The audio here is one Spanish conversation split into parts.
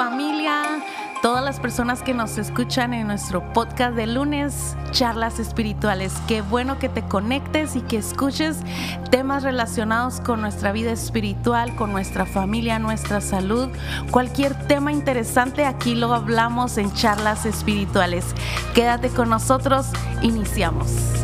familia, todas las personas que nos escuchan en nuestro podcast de lunes, charlas espirituales. Qué bueno que te conectes y que escuches temas relacionados con nuestra vida espiritual, con nuestra familia, nuestra salud. Cualquier tema interesante aquí lo hablamos en charlas espirituales. Quédate con nosotros, iniciamos.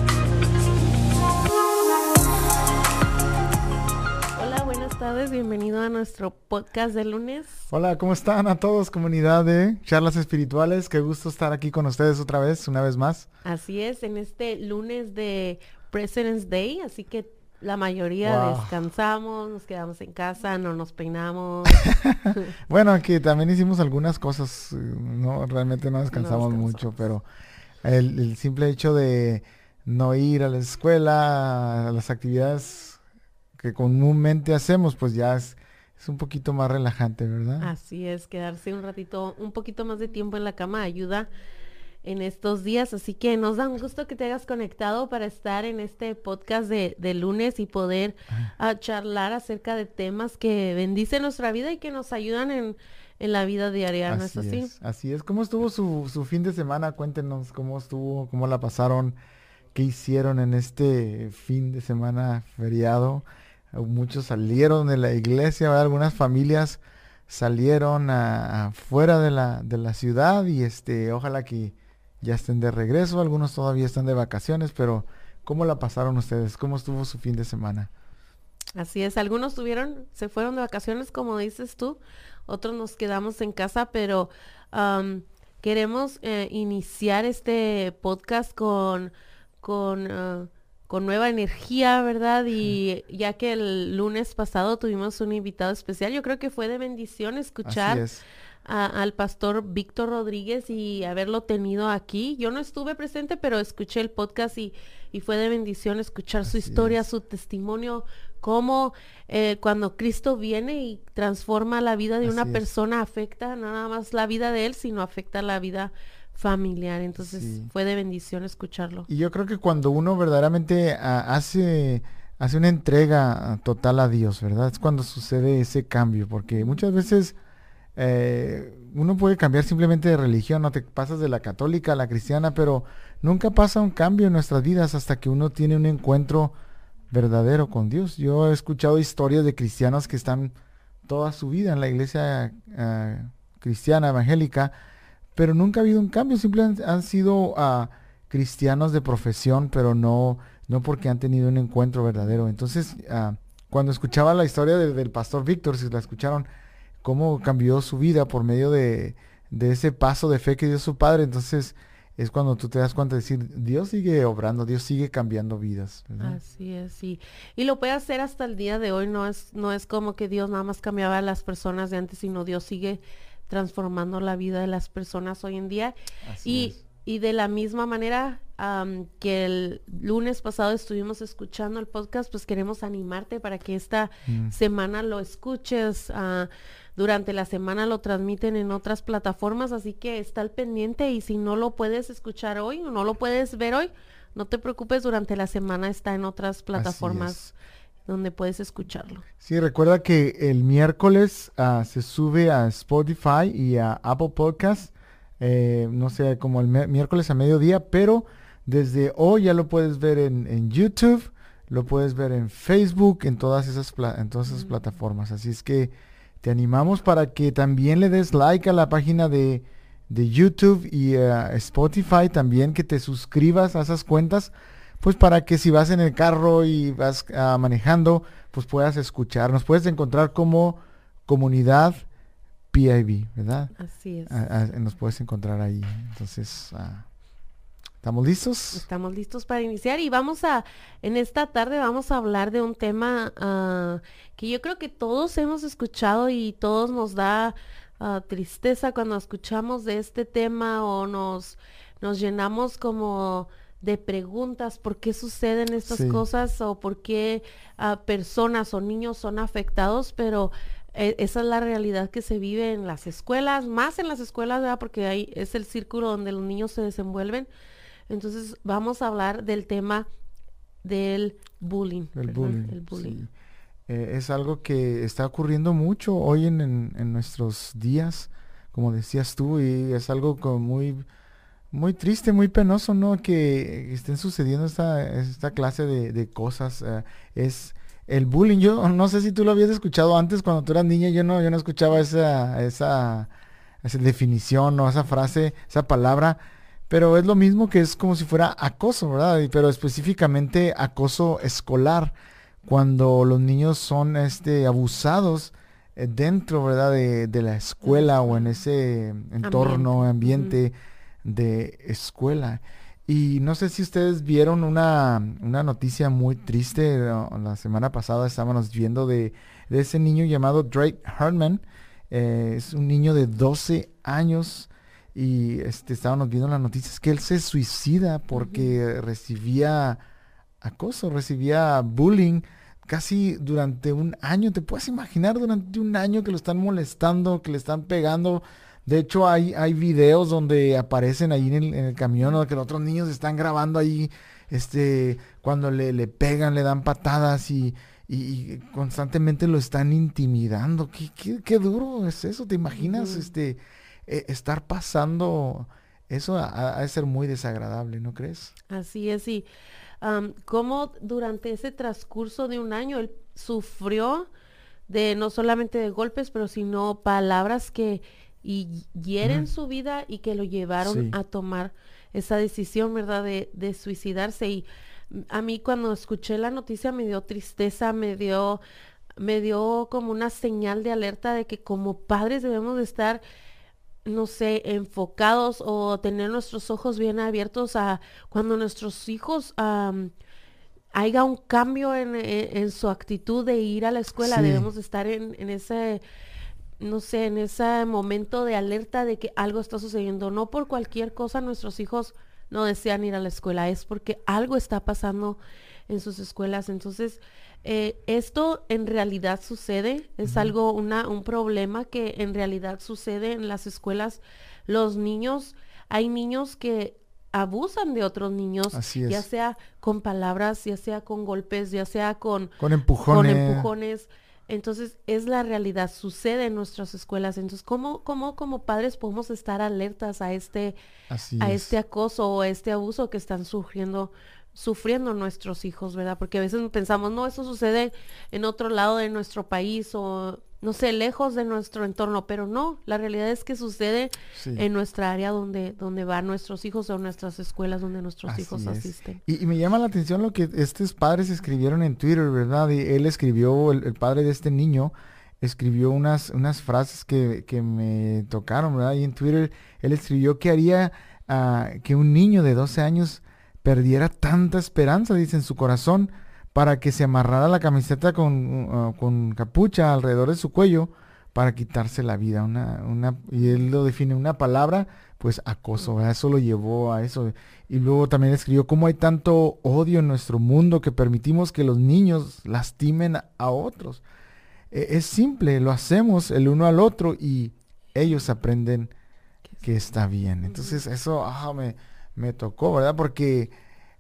Bienvenido a nuestro podcast de lunes. Hola, ¿cómo están a todos, comunidad de charlas espirituales? Qué gusto estar aquí con ustedes otra vez, una vez más. Así es, en este lunes de President's Day, así que la mayoría descansamos, nos quedamos en casa, no nos peinamos. bueno, aquí también hicimos algunas cosas, no, realmente no descansamos, mucho, pero el, el simple hecho de no ir a la escuela, a las actividades que comúnmente hacemos, pues ya es, es un poquito más relajante, ¿verdad? Así es, quedarse un ratito, un poquito más de tiempo en la cama ayuda en estos días, así que nos da un gusto que te hayas conectado para estar en este podcast de, de lunes y poder ah, charlar acerca de temas que bendicen nuestra vida y que nos ayudan en, en la vida diaria, ¿no es así? así es. ¿Cómo estuvo su, su fin de semana? Cuéntenos cómo estuvo, cómo la pasaron, qué hicieron en este fin de semana feriado. Muchos salieron de la iglesia, algunas familias salieron afuera de la, de la ciudad y este, ojalá que ya estén de regreso, algunos todavía están de vacaciones, pero ¿cómo la pasaron ustedes? ¿Cómo estuvo su fin de semana? Así es, algunos tuvieron, se fueron de vacaciones, como dices tú, otros nos quedamos en casa, pero queremos eh, iniciar este podcast con, con ah, con nueva energía, ¿verdad? Y ya que el lunes pasado tuvimos un invitado especial, yo creo que fue de bendición escuchar al pastor Víctor Rodríguez y haberlo tenido aquí. Yo no estuve presente, pero escuché el podcast y, y fue de bendición escuchar su historia, su testimonio, cómo eh, cuando Cristo viene y transforma la vida de una persona, afecta nada más la vida de él, sino afecta la vida familiar. Entonces fue de bendición escucharlo. Y yo creo que cuando uno verdaderamente ah, hace, hace una entrega total a Dios, ¿verdad? Es cuando sucede ese cambio, porque muchas veces eh, uno puede cambiar simplemente de religión, no te pasas de la católica a la cristiana, pero nunca pasa un cambio en nuestras vidas hasta que uno tiene un encuentro verdadero con Dios. Yo he escuchado historias de cristianos que están toda su vida en la iglesia ah, cristiana evangélica, pero nunca ha habido un cambio, simplemente han, sido ah, cristianos de profesión, pero no, no porque han tenido un encuentro verdadero. Entonces, ah, cuando escuchaba la historia del pastor Víctor, si la escucharon, cómo cambió su vida por medio de, ese paso de fe que dio su padre, entonces es cuando tú te das cuenta de decir, Dios sigue obrando, Dios sigue cambiando vidas. Así es, sí. Y lo puede hacer hasta el día de hoy, no es, no es como que Dios nada más cambiaba a las personas de antes, sino Dios sigue transformando la vida de las personas hoy en día. y, y de la misma manera que el lunes pasado estuvimos escuchando el podcast, pues queremos animarte para que esta mm. semana lo escuches. Uh, durante la semana lo transmiten en otras plataformas, así que está al pendiente y si no lo puedes escuchar hoy o no lo puedes ver hoy, no te preocupes, durante la semana está en otras plataformas donde puedes escucharlo. Sí, recuerda que el miércoles ah, se sube a Spotify y a Apple Podcast, eh, no sé, como el miércoles a mediodía, pero desde hoy ya lo puedes ver en, YouTube, lo puedes ver en Facebook, en todas esas, en todas esas plataformas. Así es que te animamos para que también le des like a la página de, de YouTube y a Spotify, también que te suscribas a esas cuentas pues para que si vas en el carro y vas ah, manejando, pues puedas escuchar. Nos puedes encontrar como comunidad PIB, ¿verdad? Así es. Ah, ah, nos puedes encontrar ahí. Entonces, ¿estamos listos? Estamos listos para iniciar y vamos a, en esta tarde vamos a hablar de un tema que yo creo que todos hemos escuchado y todos nos da tristeza cuando escuchamos de este tema o nos, nos llenamos como de preguntas, por qué suceden estas cosas o por qué ah, personas o niños son afectados, pero eh, esa es la realidad que se vive en las escuelas, más en las escuelas, ¿verdad? Porque ahí es el círculo donde los niños se desenvuelven. Entonces vamos a hablar del tema del bullying. El bullying. Eh, es algo que está ocurriendo mucho hoy en, en nuestros días como decías tú, y es algo como muy, muy triste, muy penoso, ¿no? Que estén sucediendo esta, esta clase de, cosas. Eh, es el bullying. Yo no sé si tú lo habías escuchado antes cuando tú eras niña, yo no, yo no escuchaba esa, esa, esa definición o esa frase, esa palabra. Pero es lo mismo que es como si fuera acoso, ¿verdad? Pero específicamente acoso escolar, cuando los niños son este, abusados eh, dentro, ¿verdad? De, de, la escuela o en ese entorno, ambiente, de escuela. Y no sé si ustedes vieron una, una noticia muy triste. La semana pasada estábamos viendo de, de ese niño llamado Drake Hartman. Eh, es un niño de 12 años y este, estábamos viendo las noticias que él se suicida porque recibía acoso, recibía bullying casi durante un año. ¿Te puedes imaginar durante un año que lo están molestando, que le están pegando? De hecho, hay, hay videos donde aparecen ahí en el, camión o que los otros niños están grabando ahí, este, cuando le, le pegan, le dan patadas y, y, constantemente lo están intimidando. ¿Qué, qué, qué duro es eso? ¿Te imaginas, este, eh, estar pasando eso ha, de ser muy desagradable, ¿no crees? Así es, y cómo durante ese transcurso de un año él sufrió de no solamente de golpes, pero sino palabras que hieren su vida y que lo llevaron a tomar esa decisión, ¿verdad? De, de, suicidarse. Y a mí cuando escuché la noticia me dio tristeza, me dio, me dio como una señal de alerta de que como padres debemos de estar no sé, enfocados o tener nuestros ojos bien abiertos a cuando nuestros hijos haya un cambio e, en, su actitud de ir a la escuela, debemos estar en, en, ese, no sé, en ese momento de alerta de que algo está sucediendo. No por cualquier cosa nuestros hijos no desean ir a la escuela, es porque algo está pasando en sus escuelas. Entonces, eh, esto en realidad sucede, es algo, una, un problema que en realidad sucede en las escuelas. Los niños, hay niños que abusan de otros niños, ya sea con palabras, ya sea con golpes, ya sea con, con empujones. Con empujones. Entonces, es la realidad, sucede en nuestras escuelas. Entonces, ¿cómo, cómo como padres podemos estar alertas a este, a este acoso o a este abuso que están sufriendo sufriendo nuestros hijos, ¿verdad? Porque a veces pensamos, no, eso sucede en otro lado de nuestro país o, no sé, lejos de nuestro entorno, pero no, la realidad es que sucede en nuestra área donde, donde van nuestros hijos o nuestras escuelas donde nuestros hijos asisten. Y, me llama la atención lo que estos padres escribieron en Twitter, ¿verdad? Y él escribió, el, padre de este niño, escribió unas, unas frases que, que, me tocaron, ¿verdad? Y en Twitter él escribió que haría ah, que un niño de 12 años perdiera tanta esperanza, dice, en su corazón, para que se amarrara la camiseta con, uh, con capucha alrededor de su cuello para quitarse la vida. Una, una, y él lo define una palabra, pues acoso, eso lo llevó a eso. Y luego también escribió cómo hay tanto odio en nuestro mundo que permitimos que los niños lastimen a otros. E, es simple, lo hacemos el uno al otro y ellos aprenden que está bien. Entonces eso ah, me, me tocó, ¿verdad? Porque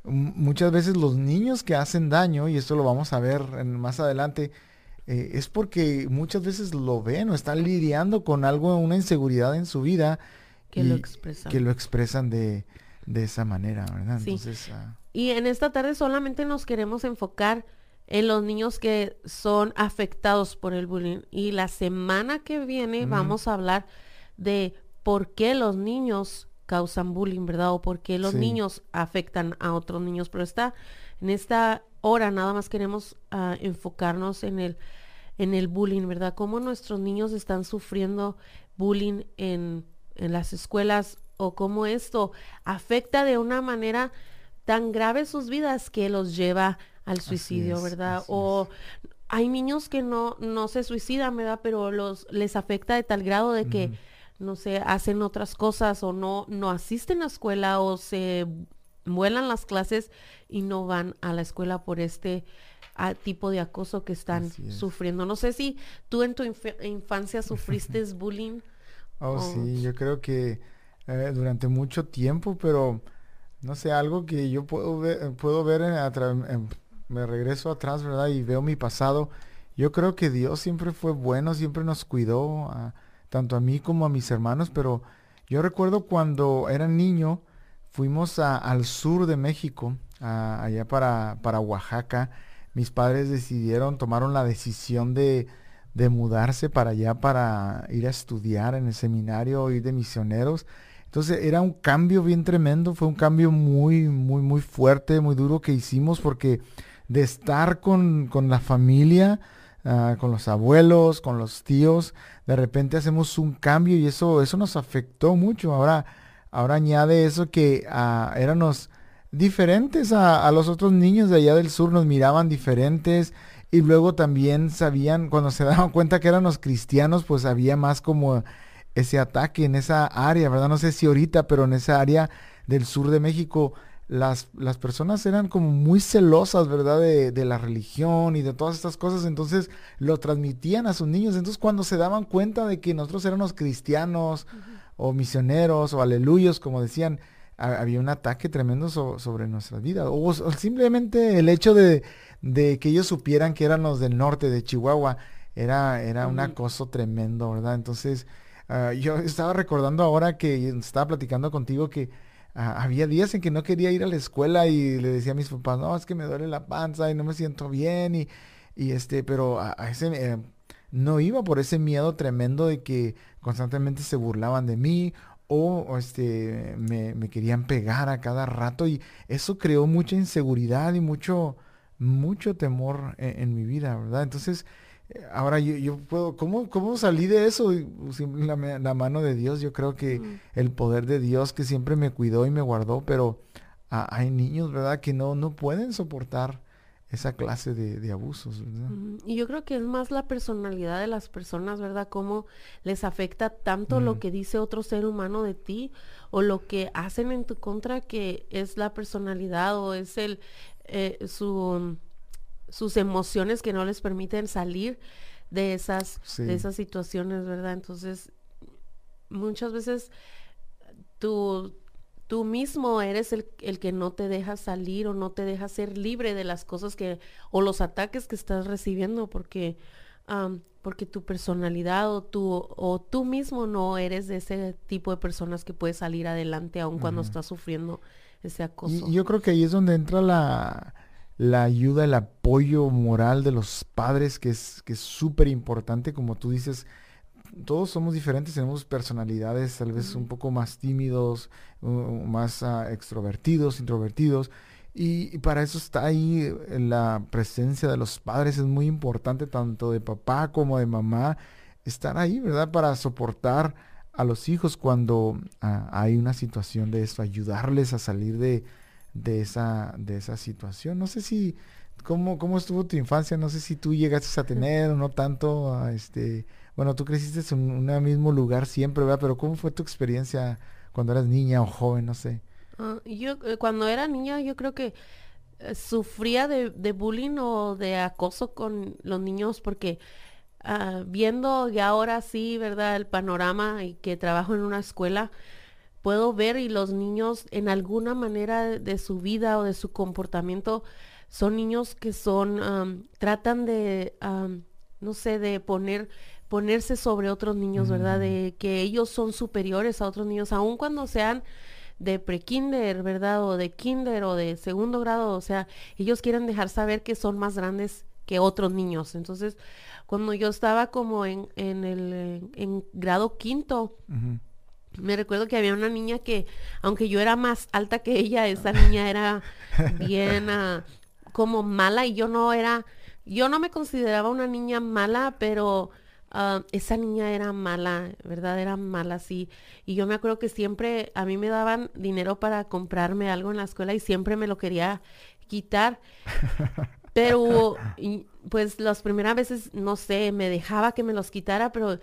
muchas veces los niños que hacen daño, y esto lo vamos a ver más adelante, eh, es porque muchas veces lo ven o están lidiando con algo, una inseguridad en su vida. Que lo expresan. Que lo expresan de, esa manera, ¿verdad? Entonces, ah, Y en esta tarde solamente nos queremos enfocar en los niños que son afectados por el bullying. Y la semana que viene vamos a hablar de por qué los niños causan bullying, ¿verdad? O por qué los niños afectan a otros niños. Pero está, en esta hora nada más queremos ah, enfocarnos en el, en el bullying, ¿verdad? Cómo nuestros niños están sufriendo bullying en, en las escuelas o cómo esto afecta de una manera tan grave sus vidas que los lleva al suicidio, ¿verdad? O hay niños que no, no se suicidan, ¿verdad? Pero los, les afecta de tal grado de que no sé, hacen otras cosas o no, no asisten a escuela o se vuelan las clases y no van a la escuela por este ah, tipo de acoso que están sufriendo. No sé si tú en tu infancia sufriste bullying. Oh, sí, yo creo que eh, durante mucho tiempo, pero no sé, algo que yo puedo ver, puedo ver en, me regreso atrás, ¿verdad? Y veo mi pasado. Yo creo que Dios siempre fue bueno, siempre nos cuidó. a tanto a mí como a mis hermanos, pero yo recuerdo cuando era niño, fuimos al sur de México, allá para, para Oaxaca. Mis padres decidieron, tomaron la decisión de, de mudarse para allá para ir a estudiar en el seminario, ir de misioneros. Entonces era un cambio bien tremendo, fue un cambio muy, muy, muy fuerte, muy duro que hicimos porque de estar con, con la familia, Ah, con los abuelos, con los tíos, de repente hacemos un cambio y eso, eso nos afectó mucho. Ahora, ahora añade eso que uh, éramos diferentes a, los otros niños de allá del sur, nos miraban diferentes y luego también sabían, cuando se daban cuenta que éramos cristianos, pues había más como ese ataque en esa área, ¿verdad? No sé si ahorita, pero en esa área del sur de México las, las personas eran como muy celosas, ¿verdad? De, de, la religión y de todas estas cosas, entonces lo transmitían a sus niños. Entonces cuando se daban cuenta de que nosotros éramos cristianos o misioneros o aleluyos, como decían, había un ataque tremendo sobre nuestra vida. O, simplemente el hecho de, de, que ellos supieran que eran los del norte de Chihuahua, era, era un acoso tremendo, ¿verdad? Entonces, ah, yo estaba recordando ahora que estaba platicando contigo que había días en que no quería ir a la escuela y le decía a mis papás, no, es que me duele la panza y no me siento bien y, y este, pero a, ese eh, no iba por ese miedo tremendo de que constantemente se burlaban de mí o, este me, me, querían pegar a cada rato y eso creó mucha inseguridad y mucho mucho temor en, en mi vida, ¿verdad? Entonces, Ahora yo, puedo, ¿cómo, ¿cómo salí de eso? La, la mano de Dios, yo creo que el poder de Dios que siempre me cuidó y me guardó, pero hay niños, ¿verdad? Que no, no pueden soportar esa clase de, abusos. Y yo creo que es más la personalidad de las personas, ¿verdad? Cómo les afecta tanto lo que dice otro ser humano de ti o lo que hacen en tu contra que es la personalidad o es el eh, su sus emociones que no les permiten salir de esas, de esas situaciones, ¿verdad? Entonces, muchas veces tú, tú mismo eres el, el, que no te deja salir o no te deja ser libre de las cosas que, o los ataques que estás recibiendo, porque, porque tu personalidad o tú, o tú mismo no eres de ese tipo de personas que puede salir adelante aun cuando estás sufriendo ese acoso. Y yo creo que ahí es donde entra la la ayuda, el apoyo moral de los padres, que es que es súper importante, como tú dices, todos somos diferentes, tenemos personalidades tal vez un poco más tímidos, más ah, extrovertidos, introvertidos, y, para eso está ahí eh, la presencia de los padres, es muy importante, tanto de papá como de mamá, estar ahí, ¿verdad? Para soportar a los hijos cuando ah, hay una situación de eso, ayudarles a salir de, de esa, de esa situación. No sé si, ¿cómo, ¿cómo estuvo tu infancia? No sé si tú llegaste a tener o no tanto, a este, bueno, tú creciste en un mismo lugar siempre, ¿verdad? Pero ¿cómo fue tu experiencia cuando eras niña o joven? No sé. Ah, yo, eh, cuando era niña, yo creo que eh, sufría de, de, bullying o de acoso con los niños porque uh, viendo ya ahora sí, ¿verdad? El panorama y que trabajo en una escuela, puedo ver y los niños en alguna manera de su vida o de su comportamiento son niños que son, tratan de, no sé, de poner, ponerse sobre otros niños, ¿verdad? De mm. que ellos son superiores a otros niños, aun cuando sean de pre-kinder, ¿verdad? O de kinder o de segundo grado, o sea, ellos quieren dejar saber que son más grandes que otros niños. Entonces, cuando yo estaba como en, en el en grado quinto, me recuerdo que había una niña que, aunque yo era más alta que ella, esa niña era bien ah, como mala y yo no era, yo no me consideraba una niña mala, pero ah, esa niña era mala, ¿verdad? Era mala, sí. Y yo me acuerdo que siempre a mí me daban dinero para comprarme algo en la escuela y siempre me lo quería quitar. Pero, pues las primeras veces, no sé, me dejaba que me los quitara, pero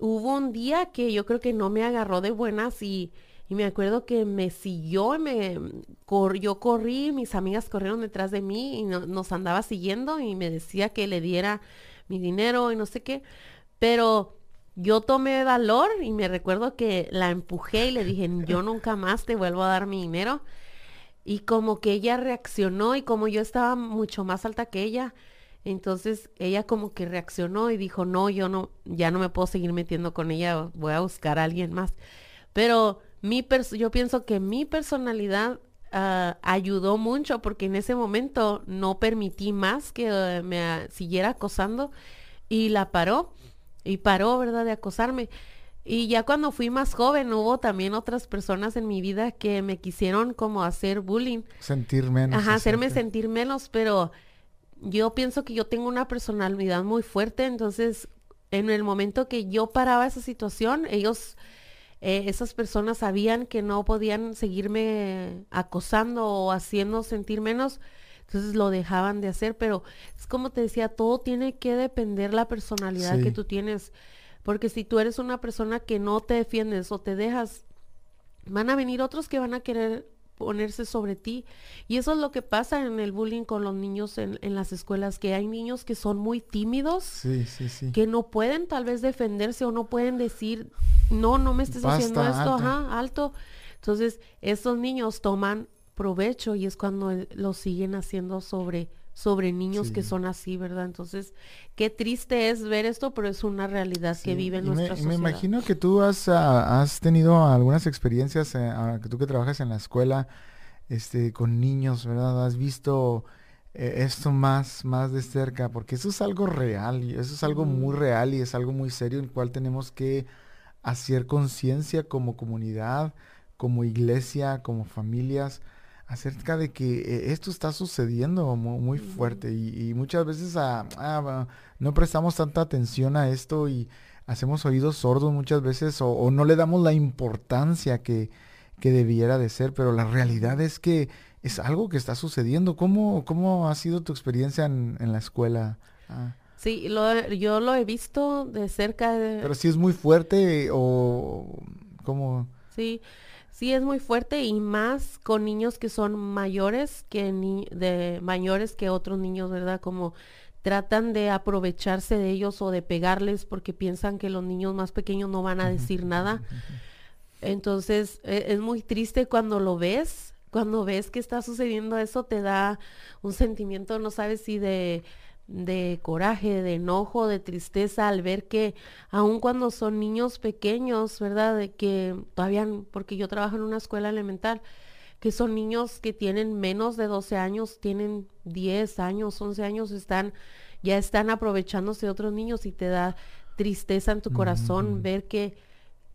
hubo un día que yo creo que no me agarró de buenas y, me acuerdo que me siguió, me yo corrí, mis amigas corrieron detrás de mí y nos andaba siguiendo y me decía que le diera mi dinero y no sé qué, pero yo tomé valor y me recuerdo que la empujé y le dije, yo nunca más te vuelvo a dar mi dinero. Y como que ella reaccionó y como yo estaba mucho más alta que ella, Entonces ella como que reaccionó y dijo, no, yo no, ya no me puedo seguir metiendo con ella, voy a buscar a alguien más. Pero mi yo pienso que mi personalidad uh, ayudó mucho porque en ese momento no permití más que uh, me siguiera acosando y la paró y paró, ¿verdad?, de acosarme. Y ya cuando fui más joven hubo también otras personas en mi vida que me quisieron como hacer bullying. Sentir menos. Ajá, hacerme sentir menos, pero yo pienso que yo tengo una personalidad muy fuerte, entonces en el momento que yo paraba esa situación, ellos, eh, esas personas sabían que no podían seguirme acosando o haciendo sentir menos, entonces lo dejaban de hacer, pero es como te decía, todo tiene que depender la personalidad que tú tienes. Porque si tú eres una persona que no te defiendes o te dejas, van a venir otros que van a querer ponerse sobre ti. Y eso es lo que pasa en el bullying con los niños en, las escuelas, que hay niños que son muy tímidos, que no pueden tal vez defenderse o no pueden decir, no, no me estés haciendo esto, alto. ajá, alto. Entonces, estos niños toman provecho y es cuando lo siguen haciendo sobre sobre niños que son así, ¿verdad? Entonces, qué triste es ver esto, pero es una realidad que vive en nuestra me, sociedad. Me imagino que tú has, ah, has tenido algunas experiencias, eh, ah, que tú que trabajas en la escuela, este, con niños, ¿verdad? Has visto eh, esto más, más de cerca, porque eso es algo real, y eso es algo muy real y es algo muy serio en el cual tenemos que hacer conciencia como comunidad, como iglesia, como familias, acerca de que eh, esto está sucediendo muy, fuerte y, muchas veces no prestamos tanta atención a esto y hacemos oídos sordos muchas veces o, no le damos la importancia que, que, debiera de ser, pero la realidad es que es algo que está sucediendo. ¿Cómo, cómo ha sido tu experiencia en, la escuela? Ah. Sí, lo, yo lo he visto de cerca. De... Pero si es muy fuerte o cómo... Sí, sí es muy fuerte y más con niños que son mayores que ni de mayores que otros niños, ¿verdad? Como tratan de aprovecharse de ellos o de pegarles porque piensan que los niños más pequeños no van a decir nada. Entonces, e, es muy triste cuando lo ves, cuando ves que está sucediendo eso, te da un sentimiento, no sabes si de de coraje, de enojo, de tristeza al ver que aun cuando son niños pequeños, ¿verdad? De que todavía, porque yo trabajo en una escuela elemental, que son niños que tienen menos de 12 años, tienen 10 años, 11 años, están, ya están aprovechándose de otros niños y te da tristeza en tu corazón ver que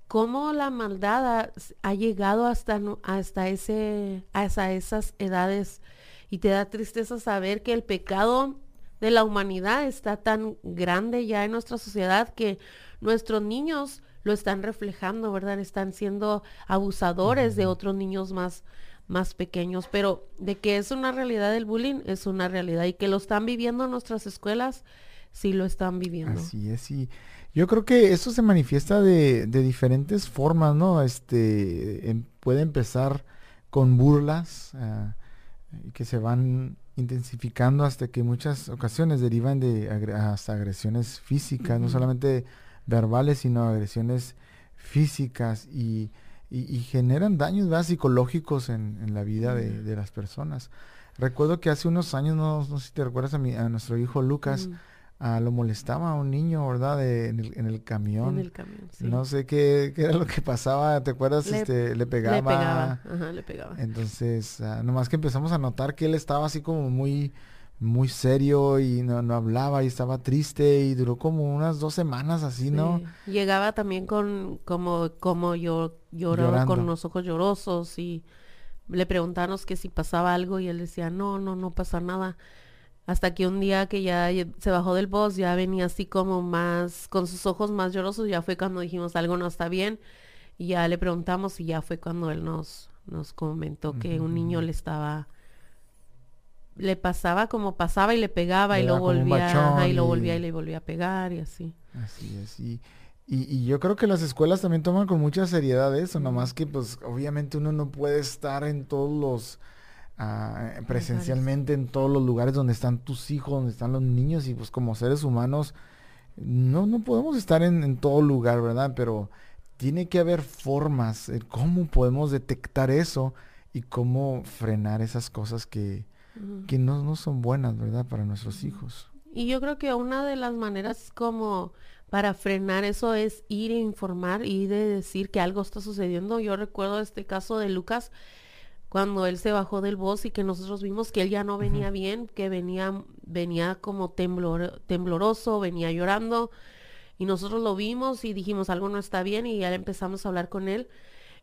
cómo la maldad ha, llegado hasta, hasta, ese, hasta esas edades y te da tristeza saber que el pecado de la humanidad está tan grande ya en nuestra sociedad que nuestros niños lo están reflejando, ¿verdad? Están siendo abusadores de otros niños más, más pequeños, pero de que es una realidad el bullying, es una realidad y que lo están viviendo en nuestras escuelas, sí lo están viviendo. Así es, y yo creo que eso se manifiesta de, de diferentes formas, ¿no? Este, em, puede empezar con burlas uh, que se van intensificando hasta que muchas ocasiones derivan de hasta agresiones físicas, no solamente verbales, sino agresiones físicas y, y, generan daños psicológicos en, la vida de, las personas. Recuerdo que hace unos años, no, sé si te recuerdas a, mi, a nuestro hijo Lucas, Ah, lo molestaba a un niño, ¿verdad? en, el, en, el, camión. En el camión, sí. No sé qué, qué, era lo que pasaba, ¿te acuerdas? Le, este, le pegaba. Le pegaba, ajá, le pegaba. Entonces, uh, nomás que empezamos a notar que él estaba así como muy, muy serio y no, no hablaba y estaba triste y duró como unas dos semanas así, ¿no? Llegaba también con, como, como yo lloraba con los ojos llorosos y le preguntábamos que si pasaba algo y él decía, no, no, no pasa nada. Hasta que un día que ya se bajó del bus, ya venía así como más, con sus ojos más llorosos, ya fue cuando dijimos algo no está bien. Y ya le preguntamos y ya fue cuando él nos, nos comentó que un niño le estaba, le pasaba como pasaba y le pegaba y lo volvía, y, lo volvía y le volvía a pegar y así. Así es, y, y, yo creo que las escuelas también toman con mucha seriedad eso, nomás que pues obviamente uno no puede estar en todos los presencialmente en todos los lugares donde están tus hijos, donde están los niños y pues como seres humanos no, no podemos estar en, todo lugar, ¿verdad? Pero tiene que haber formas, cómo podemos detectar eso y cómo frenar esas cosas que, que no, no, son buenas, ¿verdad? Para nuestros hijos. Y yo creo que una de las maneras como para frenar eso es ir a informar y de decir que algo está sucediendo. Yo recuerdo este caso de Lucas cuando él se bajó del bus y que nosotros vimos que él ya no venía bien, que venía venía como temblor, tembloroso, venía llorando y nosotros lo vimos y dijimos algo no está bien y ya empezamos a hablar con él.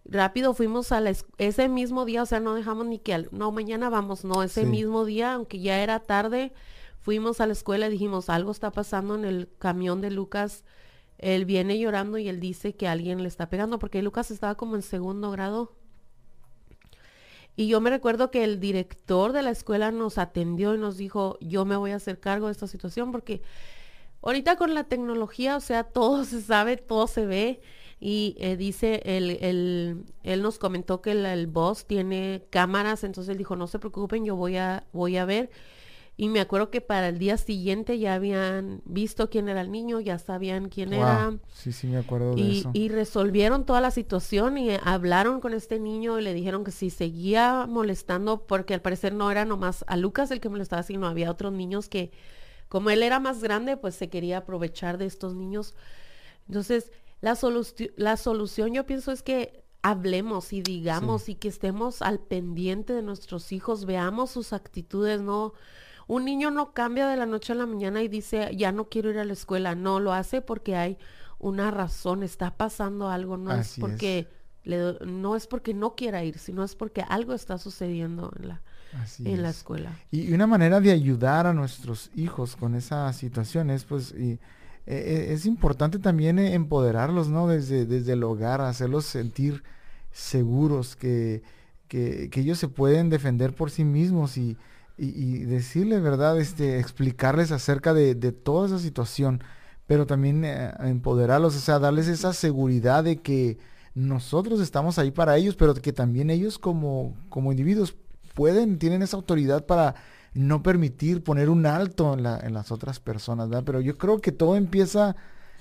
Rápido fuimos a la ese mismo día, o sea, no dejamos ni que no mañana vamos, no, ese mismo día, aunque ya era tarde, fuimos a la escuela y dijimos, algo está pasando en el camión de Lucas. Él viene llorando y él dice que alguien le está pegando porque Lucas estaba como en segundo grado. Y yo me recuerdo que el director de la escuela nos atendió y nos dijo, yo me voy a hacer cargo de esta situación porque ahorita con la tecnología, o sea, todo se sabe, todo se ve. Y eh, dice, el, él nos comentó que el, el boss tiene cámaras, entonces él dijo, no se preocupen, yo voy a, voy a ver. Y me acuerdo que para el día siguiente ya habían visto quién era el niño, ya sabían quién era. Sí, sí, me acuerdo de y, eso. Y resolvieron toda la situación y hablaron con este niño y le dijeron que si seguía molestando, porque al parecer no era nomás a Lucas el que molestaba, sino había otros niños que, como él era más grande, pues se quería aprovechar de estos niños. Entonces, la, la solución yo pienso es que hablemos y digamos y que estemos al pendiente de nuestros hijos, veamos sus actitudes, no un niño no cambia de la noche a la mañana y dice, ya no quiero ir a la escuela. No, lo hace porque hay una razón, está pasando algo, no es porque Le, no es porque no quiera ir, sino es porque algo está sucediendo en la, en la escuela. Y una manera de ayudar a nuestros hijos con esas situaciones, pues, y, e, e, es importante también empoderarlos, ¿no? Desde, desde el hogar, hacerlos sentir seguros, que, que, que ellos se pueden defender por sí mismos y, y, decirles, ¿verdad? Este, explicarles acerca de, toda esa situación, pero también eh, empoderarlos, o sea, darles esa seguridad de que nosotros estamos ahí para ellos, pero que también ellos como, como individuos pueden, tienen esa autoridad para no permitir poner un alto en, la, en las otras personas, ¿verdad? Pero yo creo que todo empieza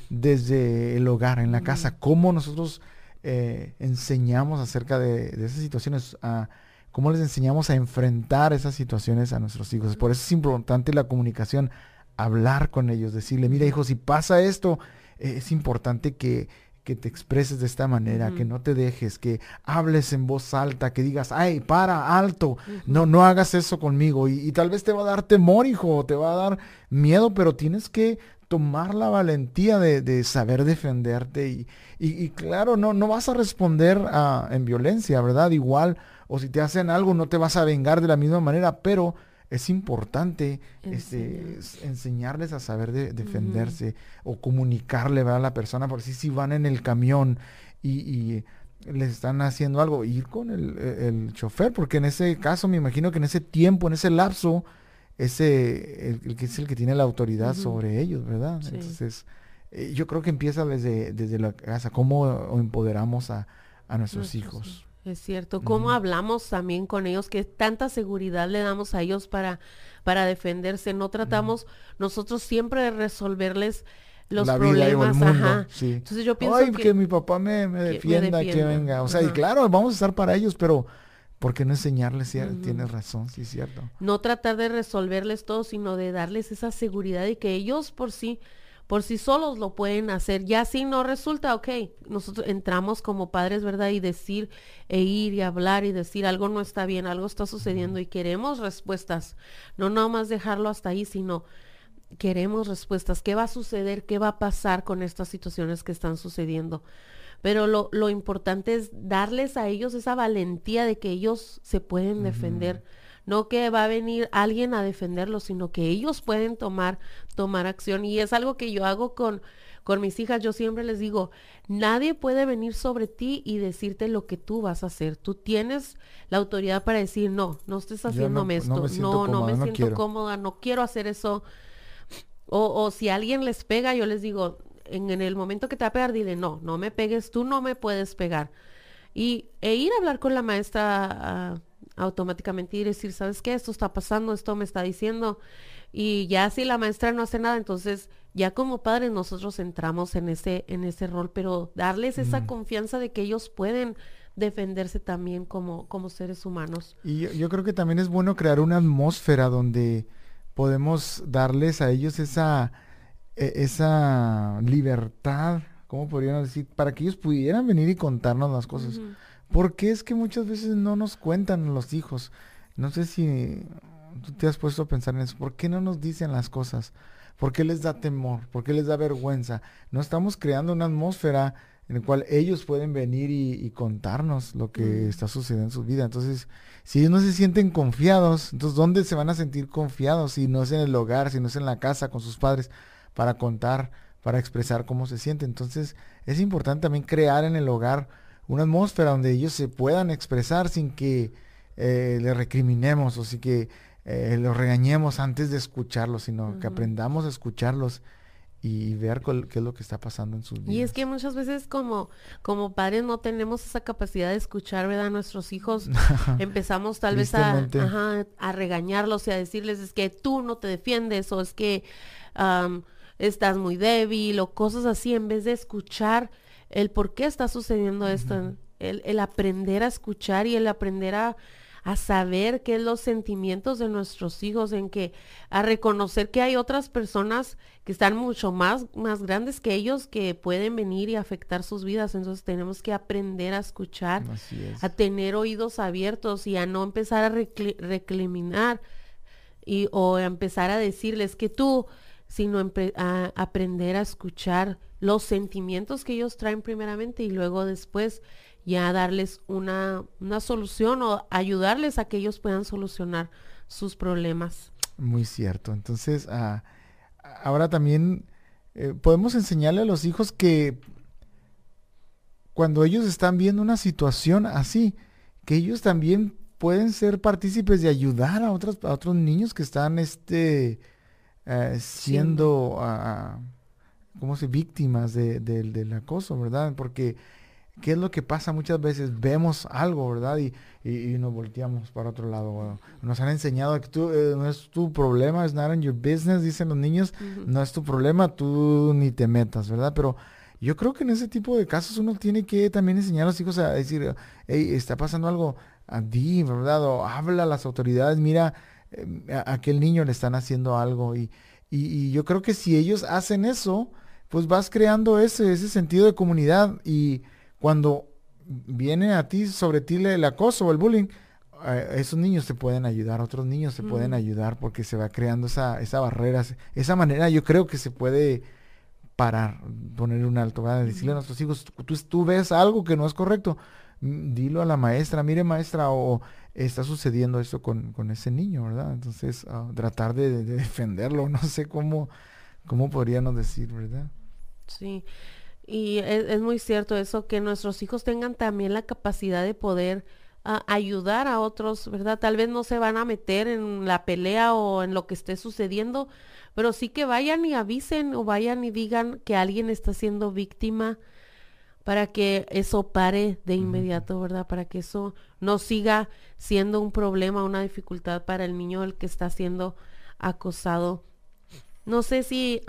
desde el hogar, en la casa, cómo nosotros eh, enseñamos acerca de, de esas situaciones a cómo les enseñamos a enfrentar esas situaciones a nuestros hijos. Por eso es importante la comunicación, hablar con ellos, decirle, mira hijo, si pasa esto, eh, es importante que, que, te expreses de esta manera, que no te dejes, que hables en voz alta, que digas, ay, para, alto, no, no hagas eso conmigo. Y, tal vez te va a dar temor, hijo, te va a dar miedo, pero tienes que tomar la valentía de, saber defenderte y, y, claro, no, no vas a responder a, en violencia, ¿verdad? Igual o si te hacen algo no te vas a vengar de la misma manera, pero es importante este, enseñarles a saber defenderse o comunicarle a la persona, por si si van en el camión y, les están haciendo algo, ir con el, el, chofer, porque en ese caso me imagino que en ese tiempo, en ese lapso, ese el, que es el que tiene la autoridad sobre ellos, ¿verdad? Entonces, eh, yo creo que empieza desde, desde la casa, cómo empoderamos a, a nuestros hijos. Es cierto. ¿Cómo hablamos también con ellos? Que tanta seguridad le damos a ellos para, para defenderse. No tratamos nosotros siempre de resolverles los problemas. Ajá. Entonces yo pienso que, mi papá me, defienda, que, venga. O sea, y claro, vamos a estar para ellos, pero ¿por qué no enseñarles? Si Tienes razón, sí, es cierto. No tratar de resolverles todo, sino de darles esa seguridad y que ellos por sí por sí solos lo pueden hacer. Ya si no resulta, ok, nosotros entramos como padres, ¿verdad? Y decir, e ir y hablar y decir algo no está bien, algo está sucediendo y queremos respuestas. No más dejarlo hasta ahí, sino queremos respuestas. ¿Qué va a suceder? ¿Qué va a pasar con estas situaciones que están sucediendo? Pero lo, lo importante es darles a ellos esa valentía de que ellos se pueden defender no que va a venir alguien a defenderlos, sino que ellos pueden tomar, tomar acción. Y es algo que yo hago con, con mis hijas. Yo siempre les digo, nadie puede venir sobre ti y decirte lo que tú vas a hacer. Tú tienes la autoridad para decir, no, no estés haciéndome esto. No, no, me siento cómoda, no quiero hacer eso. O, o, si alguien les pega, yo les digo, en, en, el momento que te va a pegar, dile, no, no me pegues, tú no me puedes pegar. Y e ir a hablar con la maestra automáticamente y decir, ¿sabes qué? Esto está pasando, esto me está diciendo. Y ya si la maestra no hace nada, entonces ya como padres nosotros entramos en ese, en ese rol, pero darles esa mm. confianza de que ellos pueden defenderse también como, como seres humanos. Y yo, creo que también es bueno crear una atmósfera donde podemos darles a ellos esa, e, esa libertad, ¿cómo podríamos decir? Para que ellos pudieran venir y contarnos las cosas. Porque es que muchas veces no nos cuentan los hijos. No sé si tú te has puesto a pensar en eso. ¿Por qué no nos dicen las cosas? ¿Por qué les da temor? ¿Por qué les da vergüenza? No estamos creando una atmósfera en la cual ellos pueden venir y, contarnos lo que mm. está sucediendo en su vida. Entonces, si ellos no se sienten confiados, entonces ¿dónde se van a sentir confiados si no es en el hogar, si no es en la casa con sus padres para contar, para expresar cómo se sienten? Entonces, es importante también crear en el hogar una atmósfera donde ellos se puedan expresar sin que eh, le recriminemos o sin que eh, los regañemos antes de escucharlos, sino que aprendamos a escucharlos y ver qué es lo que está pasando en sus vidas. Y es que muchas veces como, como padres no tenemos esa capacidad de escuchar, ¿verdad? Nuestros hijos empezamos tal vez a, a regañarlos y a decirles es que tú no te defiendes o es que estás muy débil o cosas así en vez de escuchar el por qué está sucediendo esto, el, el aprender a escuchar y el aprender a a saber qué es los sentimientos de nuestros hijos, en que a reconocer que hay otras personas que están mucho más, más grandes que ellos que pueden venir y afectar sus vidas. Entonces tenemos que aprender a escuchar, a tener oídos abiertos y a no empezar a recriminar y, o empezar a decirles que tú, sino a aprender a escuchar los sentimientos que ellos traen primeramente y luego después ya darles una, una solución o ayudarles a que ellos puedan solucionar sus problemas. Muy cierto. Entonces, ah, ahora también eh, podemos enseñarle a los hijos que cuando ellos están viendo una situación así, que ellos también pueden ser partícipes de ayudar a otros, a otros niños que están este, eh, siendo, uh, ¿cómo se? víctimas de, del acoso, ¿verdad? Porque ¿Qué es lo que pasa muchas veces? Vemos algo, ¿verdad? Y, y, nos volteamos para otro lado. nos han enseñado que tú, eh, no es tu problema, es not in your business, dicen los niños, no es tu problema, tú ni te metas, ¿verdad? Pero yo creo que en ese tipo de casos uno tiene que también enseñar a los hijos a decir, hey, está pasando algo a ti, ¿verdad? O habla a las autoridades, mira, a, aquel niño le están haciendo algo. Y, y, yo creo que si ellos hacen eso, pues vas creando ese, ese sentido de comunidad y cuando viene a ti, sobre ti el acoso o el bullying, eh, esos niños te pueden ayudar, otros niños te pueden ayudar porque se va creando esa, esa barrera, esa manera yo creo que se puede parar, poner un alto, decirle a nuestros hijos, tú, tú, ves algo que no es correcto, mm, dilo a la maestra, mire maestra, o está sucediendo esto con, con ese niño, ¿verdad? Entonces, ah, tratar de, de, defenderlo, no sé cómo, cómo podríamos decir, ¿verdad? Sí, y es, muy cierto eso, que nuestros hijos tengan también la capacidad de poder ah, ayudar a otros, ¿verdad? Tal vez no se van a meter en la pelea o en lo que esté sucediendo, pero sí que vayan y avisen o vayan y digan que alguien está siendo víctima para que eso pare de inmediato, ¿verdad? Para que eso no siga siendo un problema, una dificultad para el niño el que está siendo acosado. No sé si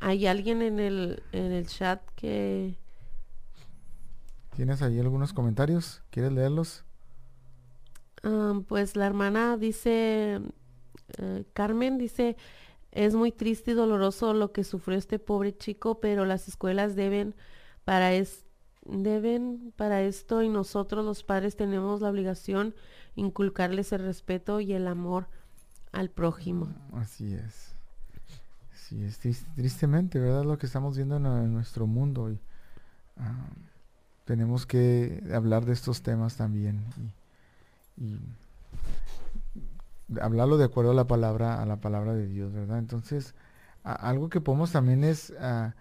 ¿Hay alguien en el, en el chat que... ¿Tienes ahí algunos comentarios? ¿Quieres leerlos? pues la hermana dice, eh, Carmen dice, es muy triste y doloroso lo que sufrió este pobre chico, pero las escuelas deben para es, deben para esto y nosotros los padres tenemos la obligación inculcarles el respeto y el amor al prójimo. Así es. Sí, es tristemente, ¿verdad? Lo que estamos viendo en, nuestro mundo. Y, ah, tenemos que hablar de estos temas también. Y, hablarlo de acuerdo a la palabra, a la palabra de Dios, ¿verdad? Entonces, algo que podemos también es ah,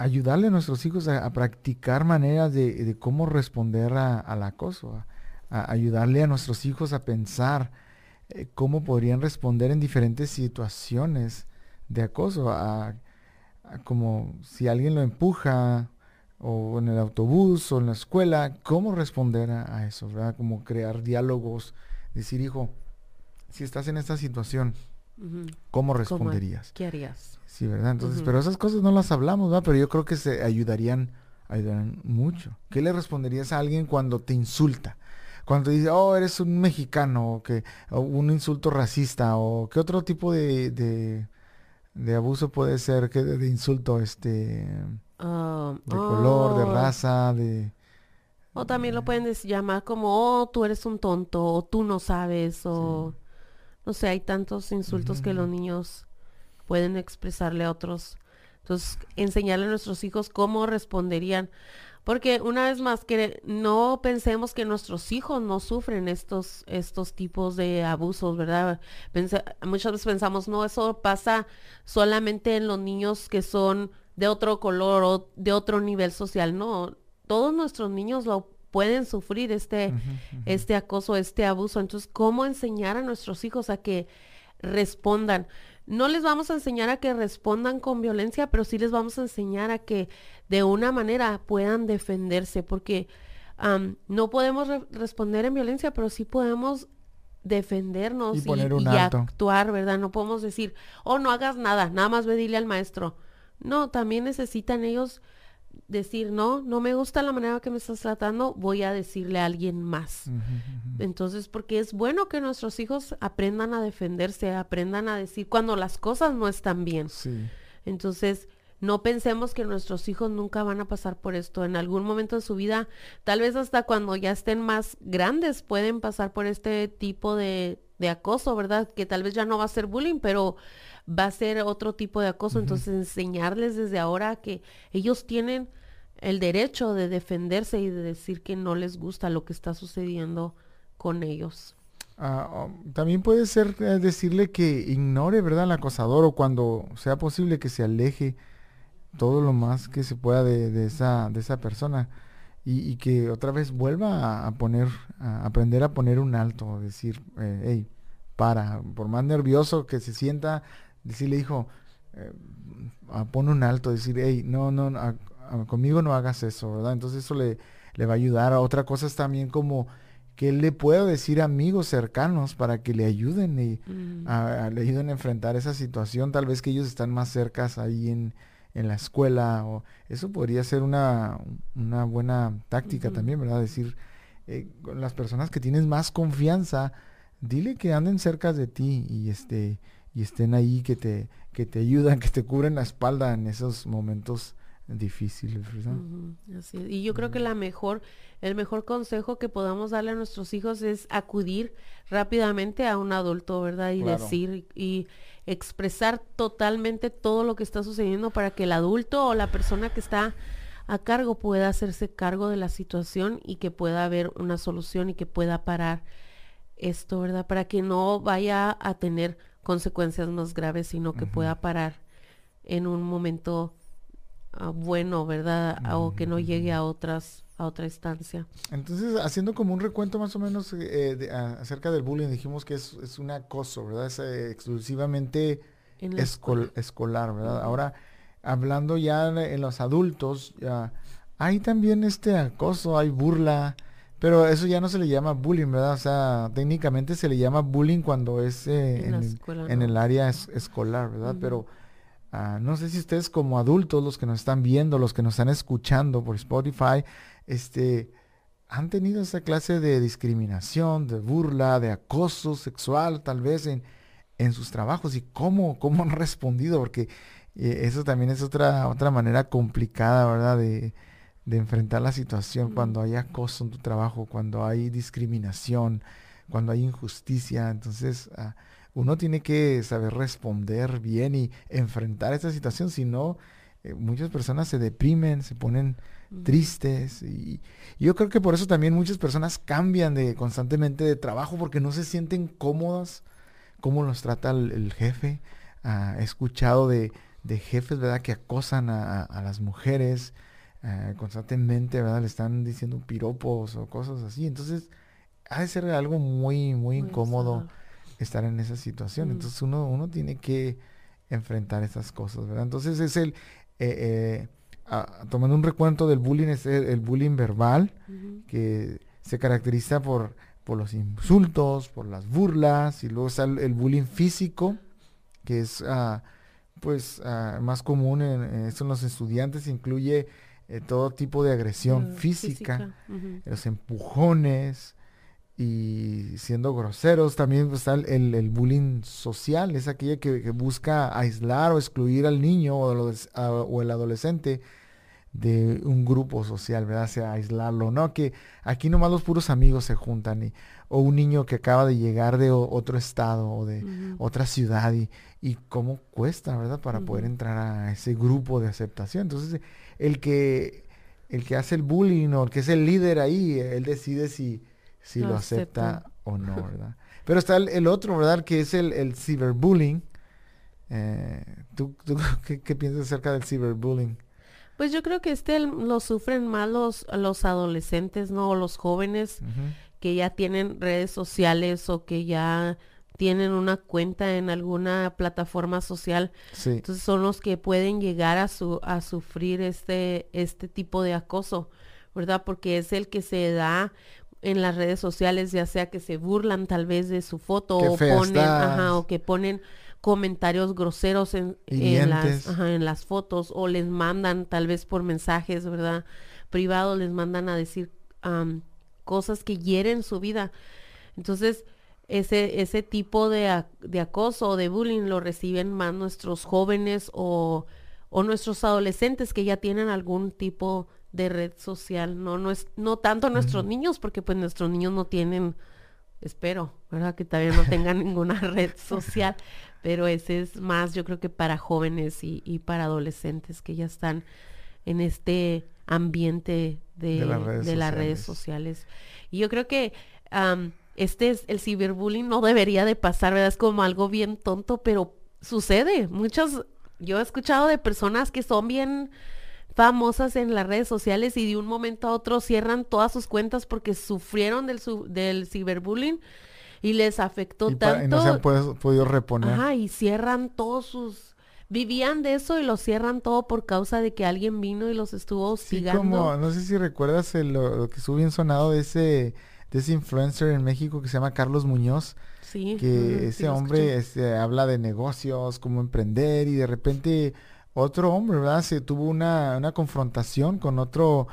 ayudarle a nuestros hijos a, practicar maneras de, cómo responder al acoso, a, ayudarle a nuestros hijos a pensar eh, cómo podrían responder en diferentes situaciones de acoso, a, como si alguien lo empuja o en el autobús o en la escuela, cómo responder a, eso, ¿verdad? Como crear diálogos, decir, hijo, si estás en esta situación, ¿cómo responderías? ¿Qué harías? Sí, ¿verdad? Entonces, pero esas cosas no las hablamos, ¿verdad? Pero yo creo que se ayudarían, ayudarían mucho. ¿Qué le responderías a alguien cuando te insulta? cuando dice, oh, eres un mexicano, o que, o un insulto racista, o qué otro tipo de, de, de abuso puede ser, que de, insulto, este, Ah, de color, de oh, raza, de... O también lo pueden llamar como, oh, tú eres un tonto, o tú no sabes, o no sé, hay tantos insultos que los niños pueden expresarle a otros. Entonces, enseñarle a nuestros hijos cómo responderían. Porque una vez más, que no pensemos que nuestros hijos no sufren estos, estos tipos de abusos, ¿verdad? Muchas veces pensamos, no, eso pasa solamente en los niños que son de otro color o de otro nivel social. No, todos nuestros niños lo pueden sufrir este, este acoso, este abuso. Entonces, ¿cómo enseñar a nuestros hijos a que respondan? No les vamos a enseñar a que respondan con violencia, pero sí les vamos a enseñar a que de una manera puedan defenderse, porque no podemos re- responder en violencia, pero sí podemos defendernos Y y, actuar, ¿verdad? No podemos decir, oh, no hagas nada, nada más ve dile al maestro. No, también necesitan ellos decir, no, no me gusta la manera que me estás tratando, voy a decirle a alguien más. Entonces, porque es bueno que nuestros hijos aprendan a defenderse, aprendan a decir cuando las cosas no están bien. Sí. Entonces, no pensemos que nuestros hijos nunca van a pasar por esto. En algún momento de su vida, tal vez hasta cuando ya estén más grandes, pueden pasar por este tipo de, de acoso, ¿verdad? Que tal vez ya no va a ser bullying, pero va a ser otro tipo de acoso. Entonces, enseñarles desde ahora que ellos tienen el derecho de defenderse y de decir que no les gusta lo que está sucediendo con ellos. Ah, um, también puede ser eh, decirle que ignore, ¿verdad? Al acosador o cuando sea posible que se aleje todo lo más que se pueda de, esa, de esa persona y, que otra vez vuelva a, poner, a aprender a poner un alto, decir, eh, hey, para, por más nervioso que se sienta, decirle, hijo, eh, pon un alto, decir, hey, no, no, conmigo no hagas eso, ¿verdad? Entonces eso le, le va a ayudar. A otra cosa es también como que él le pueda decir a amigos cercanos para que le ayuden y Mm. a- a- le ayuden a enfrentar esa situación. Tal vez que ellos están más cercas ahí en, en la escuela o eso podría ser una, una buena táctica también, ¿verdad? Decir, eh, con las personas que tienes más confianza, dile que anden cerca de ti y este y estén ahí que te que te ayudan, que te cubren la espalda en esos momentos difíciles, ¿verdad? Así es. Y yo creo que la mejor, el mejor consejo que podamos darle a nuestros hijos es acudir rápidamente a un adulto, ¿verdad? Y Claro. decir y expresar totalmente todo lo que está sucediendo para que el adulto o la persona que está a cargo pueda hacerse cargo de la situación y que pueda haber una solución y que pueda parar esto, ¿verdad? Para que no vaya a tener consecuencias más graves, sino que pueda parar en un momento bueno, ¿verdad? O que no llegue a otras a otra instancia. Entonces, haciendo como un recuento más o menos eh, de- a- acerca del bullying, dijimos que es, es un acoso, ¿verdad? Es eh, exclusivamente En la escol- escolar, ¿verdad? Ahora, hablando ya en, los adultos, ya hay también este acoso, hay burla, pero eso ya no se le llama bullying, ¿verdad? O sea, técnicamente se le llama bullying cuando es eh, En el- escuela, en ¿no? el área es- escolar, ¿verdad? Pero ah, no sé si ustedes como adultos, los que nos están viendo, los que nos están escuchando por Spotify, este, han tenido esa clase de discriminación, de burla, de acoso sexual, tal vez en, en sus trabajos y cómo, cómo han respondido, porque eh, eso también es otra, otra manera complicada, ¿verdad? De, de enfrentar la situación cuando hay acoso en tu trabajo, cuando hay discriminación, cuando hay injusticia. Entonces, ah, uno tiene que saber responder bien y enfrentar esa situación, si no, eh, muchas personas se deprimen, se ponen tristes y, yo creo que por eso también muchas personas cambian de constantemente de trabajo porque no se sienten cómodas cómo los trata el, el jefe. Ah, he escuchado de, de jefes, ¿verdad? Que acosan a, las mujeres ah, constantemente, ¿verdad? Le están diciendo piropos o cosas así. Entonces, ha de ser algo muy, muy Muy incómodo. Estar en esa situación. Mm. Entonces, uno, uno tiene que enfrentar esas cosas, ¿verdad? Entonces, es el... eh, eh, tomando un recuento del bullying, es el, el bullying verbal, que se caracteriza por, por los insultos, por las burlas, y luego está el, el bullying físico, que es ah, pues ah, más común en, en los estudiantes, incluye eh, todo tipo de agresión Eh, física, los empujones, y siendo groseros. También está el, el, bullying social, es aquella que, busca aislar o excluir al niño o, o, el adolescente de un grupo social, ¿verdad? sea, aislarlo, ¿no? Que aquí nomás los puros amigos se juntan y, o un niño que acaba de llegar de otro estado o de otra ciudad y, y cómo cuesta, ¿verdad? Para poder entrar a ese grupo de aceptación. Entonces, el que, el que hace el bullying o el que es el líder ahí, él decide si si lo, acepta o no, ¿verdad? Pero está el, otro, ¿verdad? Que es el, el ciberbullying. Eh, ¿Tú, qué, piensas acerca del ciberbullying? Pues yo creo que este lo sufren más los, los adolescentes, ¿no? O los jóvenes que ya tienen redes sociales o que ya tienen una cuenta en alguna plataforma social. Sí. Entonces son los que pueden llegar a su a sufrir este este tipo de acoso, ¿verdad? Porque es el que se da en las redes sociales, ya sea que se burlan tal vez de su foto o ponen, ajá, o que ponen comentarios groseros en, en las, ajá, en las fotos o les mandan tal vez por mensajes, ¿verdad? Privados les mandan a decir cosas que hieren su vida. Entonces, ese, ese tipo de, de acoso o de bullying lo reciben más nuestros jóvenes o, o nuestros adolescentes que ya tienen algún tipo de red social, no, no es, no tanto nuestros niños, porque pues nuestros niños no tienen, espero, ¿verdad? Que todavía no tengan ninguna red social, pero ese es más, yo creo que para jóvenes y, y para adolescentes que ya están en este ambiente de, las redes, sociales. Y yo creo que este es el ciberbullying no debería de pasar, ¿verdad? Es como algo bien tonto, pero sucede. Muchas, yo he escuchado de personas que son bien famosas en las redes sociales y de un momento a otro cierran todas sus cuentas porque sufrieron del, del ciberbullying y les afectó tanto. Y no se han podido reponer. Ajá, y cierran todos sus... Vivían de eso y lo cierran todo por causa de que alguien vino y los estuvo hostigando. Sí, como, no sé si recuerdas lo, que estuvo bien sonado de ese, de ese influencer en México que se llama Carlos Muñoz. Sí. Que ese hombre este, habla de negocios, cómo emprender y de repente otro hombre, ¿verdad? Se tuvo una, una confrontación con otro,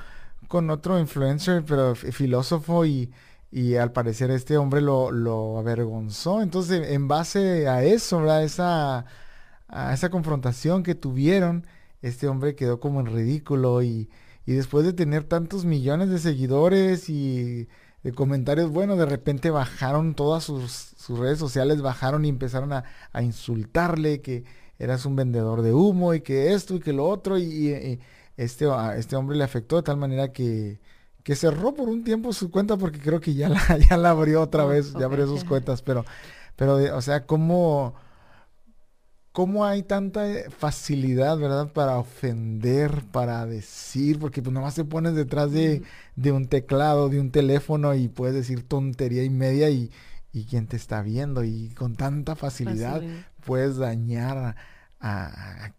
con otro influencer, pero filósofo y, y al parecer este hombre lo, lo avergonzó. Entonces, en base a eso, ¿verdad? Esa, a esa confrontación que tuvieron, este hombre quedó como en ridículo y, y después de tener tantos millones de seguidores y de comentarios, bueno, de repente bajaron todas sus, sus redes sociales, bajaron y empezaron a, a insultarle, que eras un vendedor de humo y que esto y que lo otro y, este, este hombre le afectó de tal manera que, que cerró por un tiempo su cuenta porque creo que ya la, ya la abrió otra oh, vez, ya abrió sus cuentas, pero, pero o sea, ¿cómo, cómo hay tanta facilidad, ¿verdad? Para ofender, para decir, porque pues nomás te pones detrás de, de un teclado, de un teléfono y puedes decir tontería y media y, y quién te está viendo y con tanta facilidad puedes dañar a,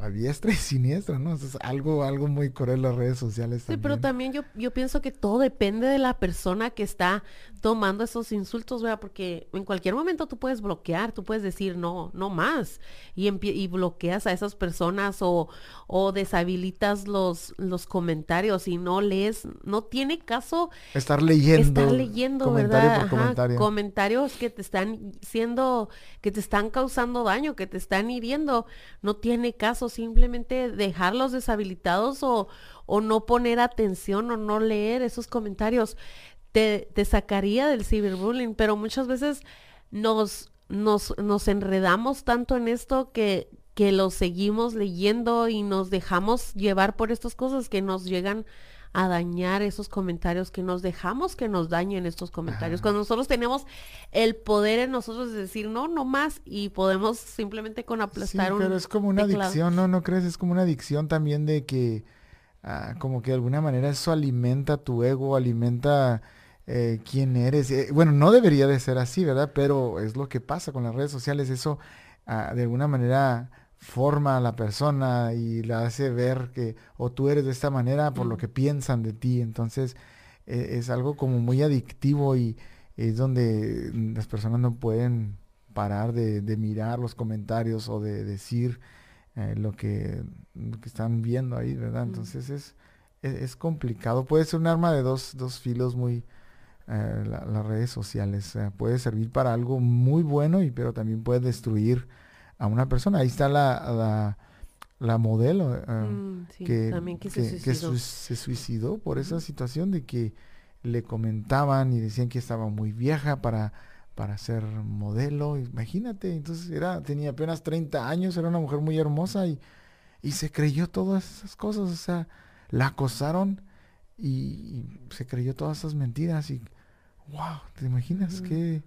a, diestra y siniestra, ¿no? es algo, algo muy cruel las redes sociales. Sí, pero también yo, yo pienso que todo depende de la persona que está tomando esos insultos, ¿verdad? Porque en cualquier momento tú puedes bloquear, tú puedes decir no, no más, y, y bloqueas a esas personas o, o deshabilitas los, los comentarios y no lees, no tiene caso estar leyendo, estar leyendo, ¿verdad? Comentarios que te están siendo, que te están causando daño, que te están hiriendo, no tiene caso simplemente dejarlos deshabilitados o, o no poner atención o no leer esos comentarios te, sacaría del ciberbullying, pero muchas veces nos, nos, nos enredamos tanto en esto que, que lo seguimos leyendo y nos dejamos llevar por estas cosas que nos llegan a dañar esos comentarios, que nos dejamos que nos dañen estos comentarios. Cuando nosotros tenemos el poder en nosotros de decir no, no más y podemos simplemente con aplastar sí, pero es como una adicción, ¿no? ¿No crees? Es como una adicción también de que ah, como que de alguna manera eso alimenta tu ego, alimenta eh, quién eres. Eh, bueno, no debería de ser así, ¿verdad? Pero es lo que pasa con las redes sociales. Eso ah, de alguna manera forma a la persona y la hace ver que o tú eres de esta manera por lo que piensan de ti. Entonces e, es algo como muy adictivo y es donde las personas no pueden parar de, mirar los comentarios o de decir eh, lo, que, están viendo ahí, ¿verdad? Entonces es, es, es, complicado. Puede ser un arma de dos, dos filos muy, eh, las redes sociales. puede servir para algo muy bueno, y, pero también puede destruir a una persona. Ahí está la, la, modelo mm, que, se, suicidó. por esa situación de que le comentaban y decían que estaba muy vieja para para ser modelo, imagínate, entonces era, tenía apenas 30 años, era una mujer muy hermosa y, y se creyó todas esas cosas, o sea, la acosaron y, se creyó todas esas mentiras y wow, ¿te imaginas qué,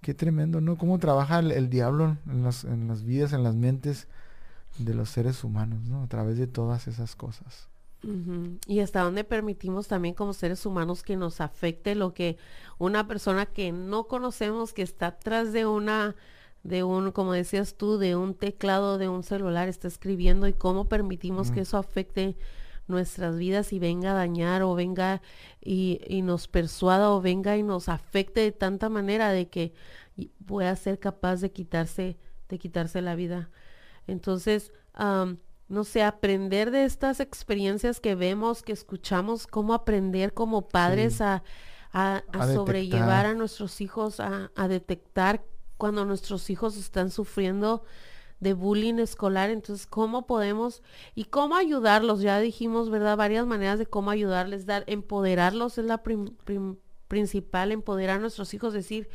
qué tremendo, ¿no? Cómo trabaja el, diablo en las, en las vidas, en las mentes de los seres humanos, ¿no? A través de todas esas cosas. Y hasta dónde permitimos también como seres humanos que nos afecte lo que una persona que no conocemos, que está atrás de una, de un, como decías tú, de un teclado de un celular, está escribiendo y cómo permitimos que eso afecte nuestras vidas y venga a dañar o venga y, y, nos persuada o venga y nos afecte de tanta manera de que pueda ser capaz de quitarse, de quitarse la vida. Entonces, no sé, aprender de estas experiencias que vemos, que escuchamos, cómo aprender como padres a, sobrellevar a nuestros hijos, a, detectar cuando nuestros hijos están sufriendo de bullying escolar, entonces cómo podemos y cómo ayudarlos, ya dijimos, ¿verdad? Varias maneras de cómo ayudarles, dar, empoderarlos es la principal, empoderar a nuestros hijos, decir,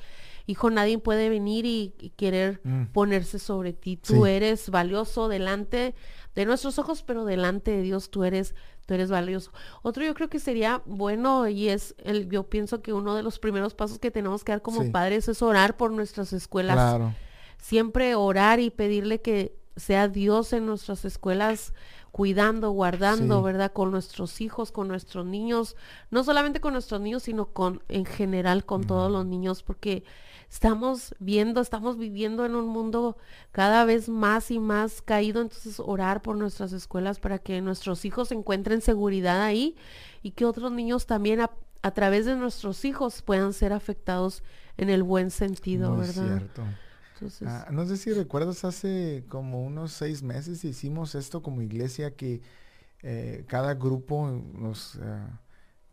hijo, nadie puede venir y, querer mm. ponerse sobre ti, tú eres valioso delante de nuestros ojos, pero delante de Dios tú eres, tú eres valioso. Otro yo creo que sería bueno y es el, yo pienso que uno de los primeros pasos que tenemos que dar como padres es orar por nuestras escuelas. Claro. Siempre orar y pedirle que sea Dios en nuestras escuelas cuidando, guardando, ¿verdad? Con nuestros hijos, con nuestros niños, no solamente con nuestros niños, sino con en general con todos los niños, porque estamos viendo, estamos viviendo en un mundo cada vez más y más caído, entonces orar por nuestras escuelas para que nuestros hijos encuentren seguridad ahí y que otros niños también a, través de nuestros hijos puedan ser afectados en el buen sentido, ¿verdad? Cierto. Ah, no sé si recuerdas, hace como unos seis meses hicimos esto como iglesia que eh, cada grupo nos... Ah,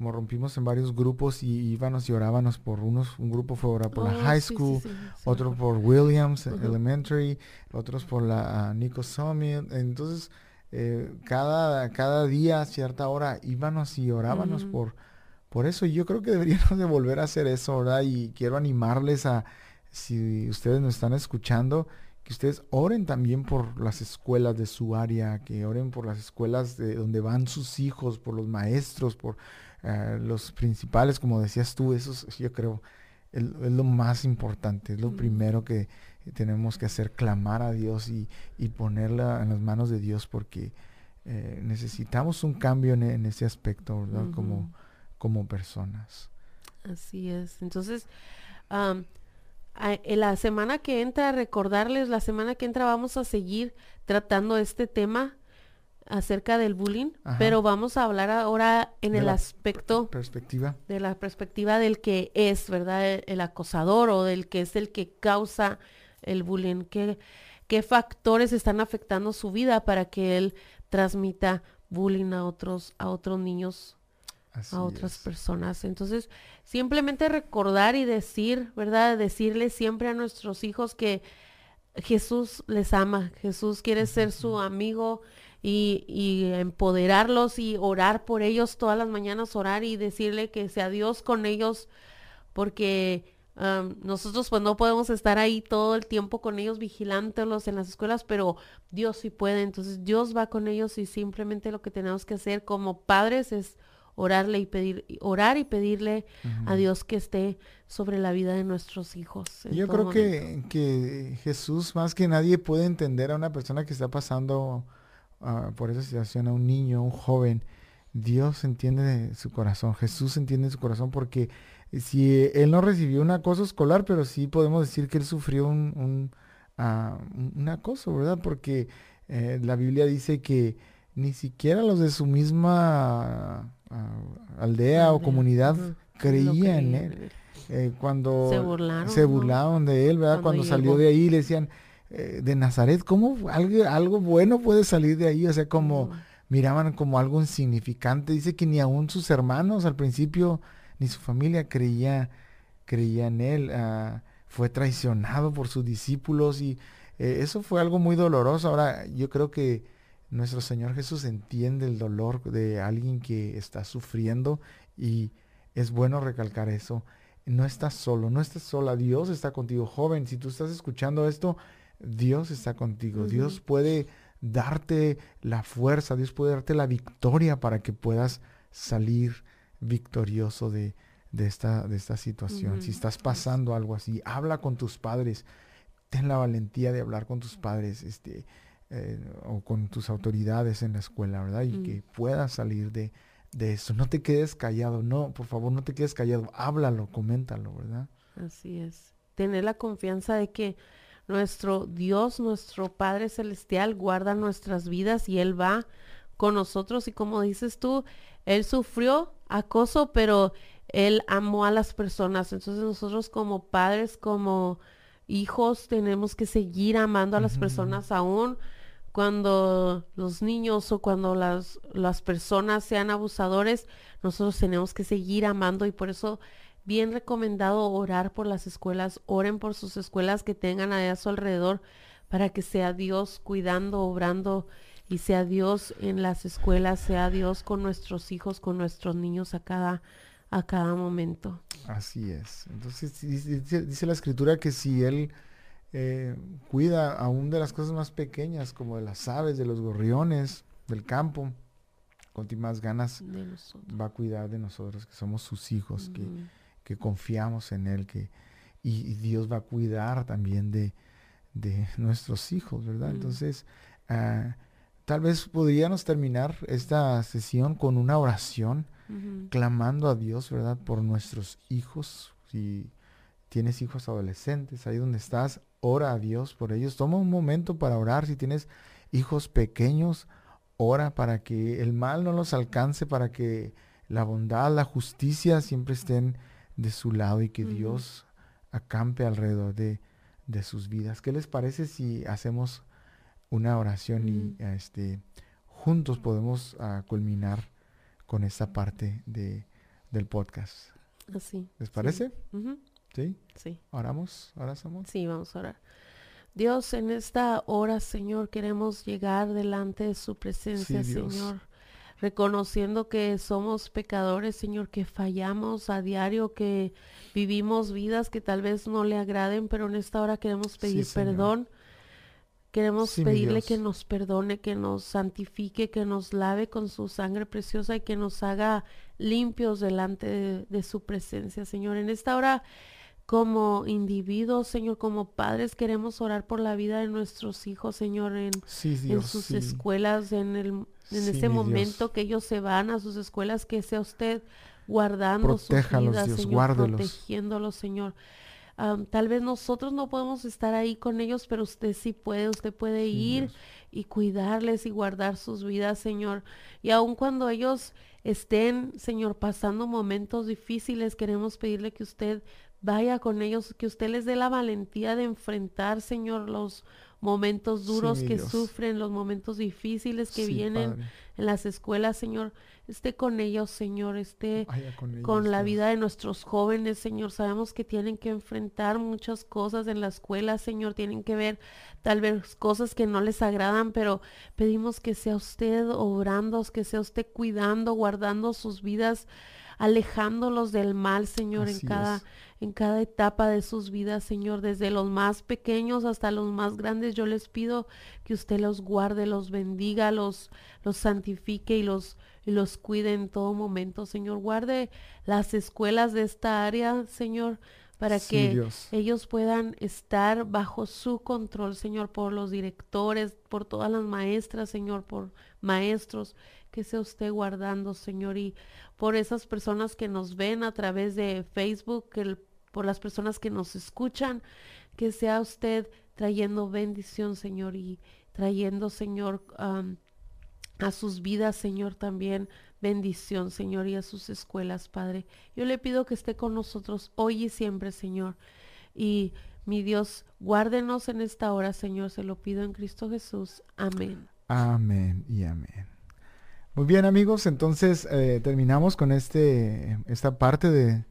como rompimos en varios grupos y íbamos y orábamos por unos, un grupo fue orar por la oh, high school, otro por Williams Elementary, otros por la Nico Summit. Entonces, eh, cada, cada día a cierta hora íbamos y orábamos por, por eso. Y yo creo que deberíamos de volver a hacer eso, ¿verdad? Y quiero animarles a, si ustedes nos están escuchando, que ustedes oren también por las escuelas de su área, que oren por las escuelas de donde van sus hijos, por los maestros, por eh, los principales, como decías tú, eso yo creo es, lo más importante, es lo primero que tenemos que hacer, clamar a Dios y, ponerla en las manos de Dios porque eh, necesitamos un cambio en, ese aspecto, ¿verdad? como, como personas. Así es. Entonces, en la semana que entra, recordarles, la semana que entra vamos a seguir tratando este tema acerca del bullying, pero vamos a hablar ahora en el aspecto perspectiva. de la perspectiva del que es, ¿verdad? El, acosador o del que es el que causa el bullying, ¿Qué, qué factores están afectando su vida para que él transmita bullying a otros a otros niños, a otras personas. Entonces, simplemente recordar y decir, ¿verdad? Decirle siempre a nuestros hijos que Jesús les ama, Jesús quiere ser su amigo, y, empoderarlos y orar por ellos todas las mañanas, orar y decirle que sea Dios con ellos, porque nosotros pues no podemos estar ahí todo el tiempo con ellos vigilándolos en las escuelas, pero Dios sí puede, entonces Dios va con ellos y simplemente lo que tenemos que hacer como padres es orarle y pedir, orar y pedirle a Dios que esté sobre la vida de nuestros hijos. Yo creo que, que Jesús más que nadie puede entender a una persona que está pasando por esa situación a un niño, a un joven, Dios entiende su corazón, Jesús entiende su corazón porque si él no recibió un acoso escolar, pero sí podemos decir que él sufrió un, un, acoso, ¿verdad? Porque eh, la Biblia dice que ni siquiera los de su misma aldea o comunidad creían en él. Eh, cuando se burlaron, se burlaron de él, ¿verdad? Cuando, salió de ahí le decían, eh, de Nazaret, ¿cómo algo, algo, bueno puede salir de ahí? O sea, como miraban como algo insignificante. Dice que ni aún sus hermanos al principio ni su familia creía, creía en él. Ah, fue traicionado por sus discípulos y eh, eso fue algo muy doloroso. Ahora yo creo que nuestro Señor Jesús entiende el dolor de alguien que está sufriendo y es bueno recalcar eso. No estás solo, no estás sola. Dios está contigo, joven. Si tú estás escuchando esto, Dios está contigo. Dios puede darte la fuerza, Dios puede darte la victoria para que puedas salir victorioso de, de esta, de esta situación. Si estás pasando algo así, habla con tus padres. Ten la valentía de hablar con tus padres este, eh, o con tus autoridades en la escuela, ¿verdad? Y que puedas salir de, de eso. No te quedes callado, no, por favor, no te quedes callado. Háblalo, coméntalo, ¿verdad? Así es. Tener la confianza de que nuestro Dios, nuestro Padre Celestial, guarda nuestras vidas y Él va con nosotros. Y como dices tú, Él sufrió acoso, pero él amó a las personas. Entonces nosotros como padres, como hijos, tenemos que seguir amando a las personas aún cuando los niños o cuando las, las personas sean abusadores, nosotros tenemos que seguir amando y por eso bien recomendado orar por las escuelas, oren por sus escuelas que tengan a su alrededor para que sea Dios cuidando, obrando y sea Dios en las escuelas, sea Dios con nuestros hijos, con nuestros niños a cada a cada momento. Así es. Entonces dice, la escritura que si Él eh, cuida aún de las cosas más pequeñas, como de las aves, de los gorriones, del campo, con más ganas va a cuidar de nosotros, que somos sus hijos, que, que, confiamos en Él, que, y, Dios va a cuidar también de, de nuestros hijos, ¿verdad? Entonces, ah, tal vez podríamos terminar esta sesión con una oración clamando a Dios, ¿verdad? Por nuestros hijos. Si tienes hijos adolescentes, ahí donde estás, ora a Dios por ellos. Toma un momento para orar. Si tienes hijos pequeños, ora para que el mal no los alcance, para que la bondad, la justicia siempre estén de su lado y que Dios acampe alrededor de, sus vidas. ¿Qué les parece si hacemos una oración y este, juntos podemos ah, culminar con esta parte de, del podcast. Así. ¿Les parece? Sí. ¿Sí? ¿Oramos? ¿Oramos? Sí, vamos a orar. Dios, en esta hora, Señor, queremos llegar delante de su presencia, Señor. Reconociendo que somos pecadores, Señor, que fallamos a diario, que vivimos vidas que tal vez no le agraden, pero en esta hora queremos pedir perdón Queremos pedirle que nos perdone, que nos santifique, que nos lave con su sangre preciosa y que nos haga limpios delante de, su presencia, Señor. En esta hora, como individuos, Señor, como padres, queremos orar por la vida de nuestros hijos, Señor, en, en sus escuelas, en, el, en ese momento que ellos se van a sus escuelas, que sea usted guardando sus vidas, Señor, protegiéndolos, Señor. Tal vez nosotros no podemos estar ahí con ellos, pero usted sí puede, usted puede ir y cuidarles y guardar sus vidas, Señor. Y aun cuando ellos estén, Señor, pasando momentos difíciles, queremos pedirle que usted vaya con ellos, que usted les dé la valentía de enfrentar, Señor, los momentos duros que sufren, los momentos difíciles que vienen en las escuelas, Señor. Esté con ellos, Señor, esté con, la vida de nuestros jóvenes, Señor. Sabemos que tienen que enfrentar muchas cosas en la escuela, Señor. Tienen que ver tal vez cosas que no les agradan, pero pedimos que sea usted obrando, que sea usted cuidando, guardando sus vidas alejándolos del mal, Señor, en cada, en cada etapa de sus vidas, Señor, desde los más pequeños hasta los más grandes. Yo les pido que usted los guarde, los bendiga, los, los santifique y los, y los cuide en todo momento, Señor. Guarde las escuelas de esta área, Señor para que ellos puedan estar bajo su control, Señor, por los directores, por todas las maestras, Señor, por maestros, que sea usted guardando, Señor, y por esas personas que nos ven a través de Facebook, que por las personas que nos escuchan, que sea usted trayendo bendición, Señor, y trayendo, Señor, a sus vidas, Señor, también bendición, Señor, y a sus escuelas, Padre. Yo le pido que esté con nosotros hoy y siempre, Señor. Y mi Dios, guárdenos en esta hora, Señor, se lo pido en Cristo Jesús. Amén. Amén y amén. Muy bien amigos, entonces eh, terminamos con este, esta parte de,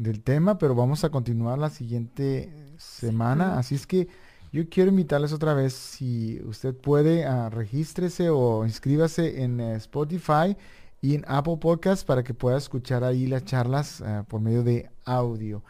del tema, pero vamos a continuar la siguiente semana. Así es que yo quiero invitarles otra vez, si usted puede, regístrese o inscríbase en eh, Spotify y en Apple Podcast para que pueda escuchar ahí las charlas uh, por medio de audio.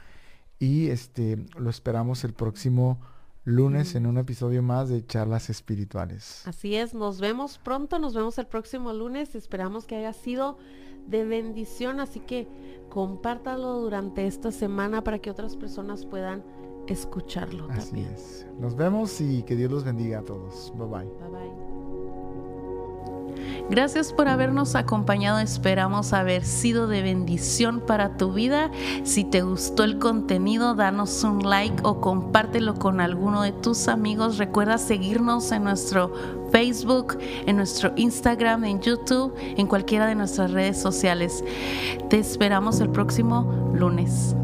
Y este lo esperamos el próximo lunes en un episodio más de charlas espirituales. Así es, nos vemos pronto, nos vemos el próximo lunes. Esperamos que haya sido de bendición, así que compártalo durante esta semana para que otras personas puedan escucharlo Así es. Nos vemos y que Dios los bendiga a todos. Bye bye. Bye bye. Gracias por habernos acompañado. Esperamos haber sido de bendición para tu vida. Si te gustó el contenido, danos un like o compártelo con alguno de tus amigos. Recuerda seguirnos en nuestro Facebook, en nuestro Instagram, en YouTube, en cualquiera de nuestras redes sociales. Te esperamos el próximo lunes.